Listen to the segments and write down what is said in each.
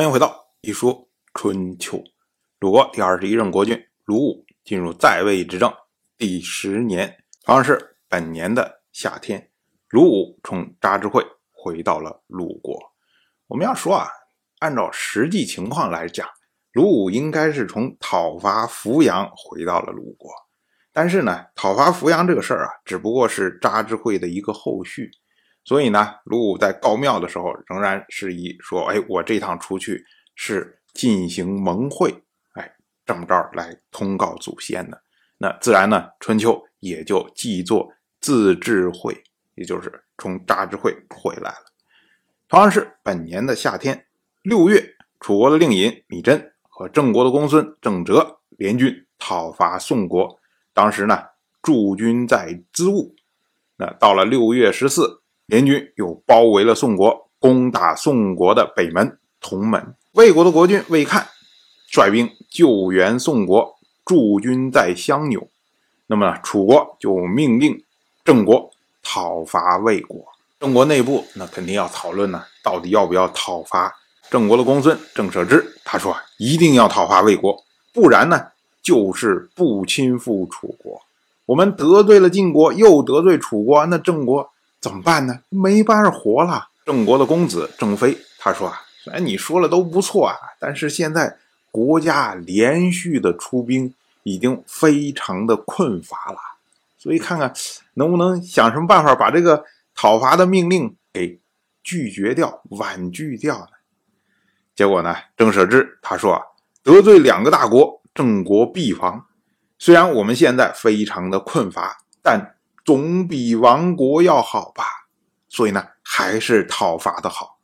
欢迎回到一说春秋。鲁国第二十一任国君鲁武进入在位执政第十年，好像是本年的夏天，鲁武从扎之会回到了鲁国。我们要说啊，按照实际情况来讲，鲁武应该是从讨伐扶阳回到了鲁国。但是呢，讨伐扶阳这个事儿啊，只不过是扎之会的一个后续。所以呢，鲁武在告庙的时候，仍然是以说：“哎，我这趟出去是进行盟会，哎，这么着来通告祖先的。那自然呢，春秋也就记作自治会，也就是从扎之会回来了。同样是本年的夏天六月，楚国的令尹米真和郑国的公孙郑哲联军讨伐宋国，当时呢驻军在资务。那到了六月十四。联军又包围了宋国，攻打宋国的北门同门。魏国的国君魏看率兵救援宋国，驻军在襄纽。那么楚国就命令郑国讨伐魏国。郑国内部那肯定要讨论呢，到底要不要讨伐？郑国的公孙郑舍之他说一定要讨伐魏国，不然呢就是不亲附楚国。我们得罪了晋国，又得罪楚国，那郑国。怎么办呢？没办法活了。郑国的公子郑飞他说啊，虽然你说了都不错啊，但是现在国家连续的出兵，已经非常的困乏了，所以看看能不能想什么办法把这个讨伐的命令给拒绝掉、婉拒掉呢？结果呢，郑舍之他说啊，得罪两个大国，郑国必亡。虽然我们现在非常的困乏，但。总比亡国要好吧，所以呢，还是讨伐的好。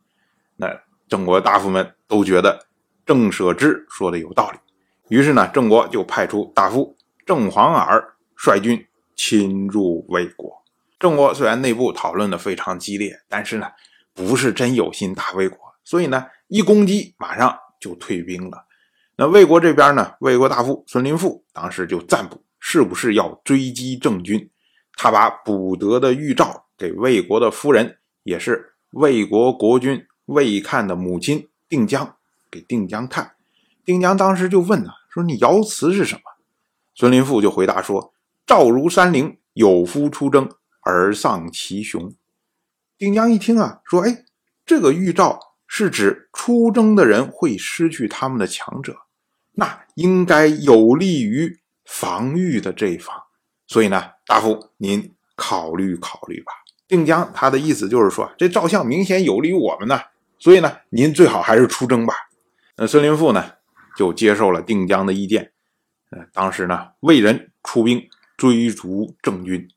那郑国大夫们都觉得郑舍之说的有道理，于是呢，郑国就派出大夫郑黄耳率军侵入魏国。郑国虽然内部讨论的非常激烈，但是呢，不是真有心打魏国，所以呢，一攻击马上就退兵了。那魏国这边呢，魏国大夫孙林父当时就占卜，是不是要追击郑军？他把卜得的预兆给魏国的夫人，也是魏国国君魏看的母亲定姜给定姜看。定姜当时就问了，说：“你爻辞是什么？”孙林父就回答说：“赵如山陵，有夫出征而丧其雄。”定姜一听啊，说：“哎，这个预兆是指出征的人会失去他们的强者，那应该有利于防御的这一方。”所以呢，大夫您考虑考虑吧。定江他的意思就是说，这照相明显有利于我们呢，所以呢，您最好还是出征吧。那孙林父呢，就接受了定江的意见。呃，当时呢，魏人出兵追逐郑军。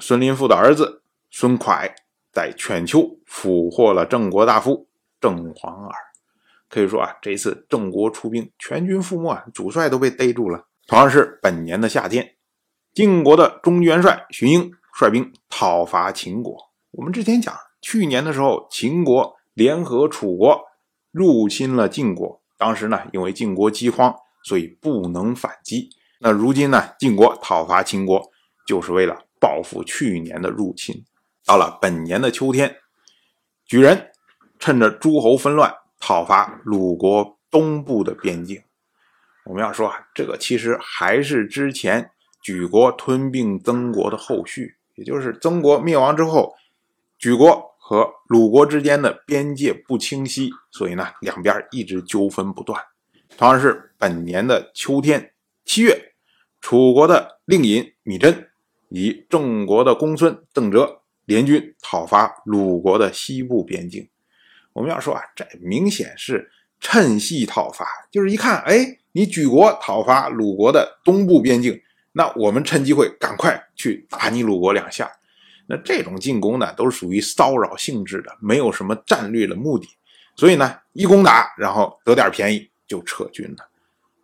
孙林父的儿子孙蒯在犬丘俘获了郑国大夫郑黄耳。可以说啊，这次郑国出兵，全军覆没，主帅都被逮住了。同样是本年的夏天。晋国的中军元帅荀英率兵讨伐秦国。我们之前讲，去年的时候，秦国联合楚国入侵了晋国。当时呢，因为晋国饥荒，所以不能反击。那如今呢，晋国讨伐秦国，就是为了报复去年的入侵。到了本年的秋天，举人趁着诸侯纷乱，讨伐鲁国东部的边境。我们要说啊，这个其实还是之前。举国吞并曾国的后续，也就是曾国灭亡之后，举国和鲁国之间的边界不清晰，所以呢，两边一直纠纷不断。同样是本年的秋天七月，楚国的令尹米真以郑国的公孙邓哲联军讨伐鲁国的西部边境。我们要说啊，这明显是趁隙讨伐，就是一看，哎，你举国讨伐鲁国的东部边境。那我们趁机会赶快去打你鲁国两下，那这种进攻呢，都是属于骚扰性质的，没有什么战略的目的，所以呢，一攻打，然后得点便宜就撤军了。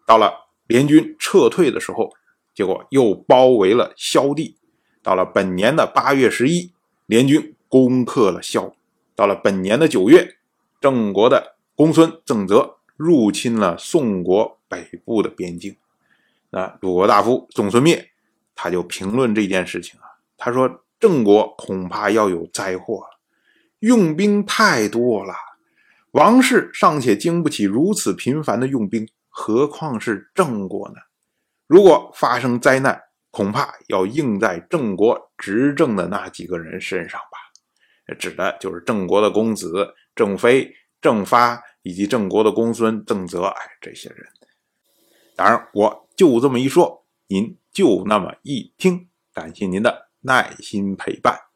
到了联军撤退的时候，结果又包围了萧地。到了本年的八月十一，联军攻克了萧。到了本年的九月，郑国的公孙郑泽入侵了宋国北部的边境。那鲁国大夫仲孙灭，他就评论这件事情啊，他说：“郑国恐怕要有灾祸了，用兵太多了，王室尚且经不起如此频繁的用兵，何况是郑国呢？如果发生灾难，恐怕要应在郑国执政的那几个人身上吧？指的就是郑国的公子郑飞、郑发以及郑国的公孙郑泽，哎，这些人。当然，我就这么一说，您就那么一听。感谢您的耐心陪伴。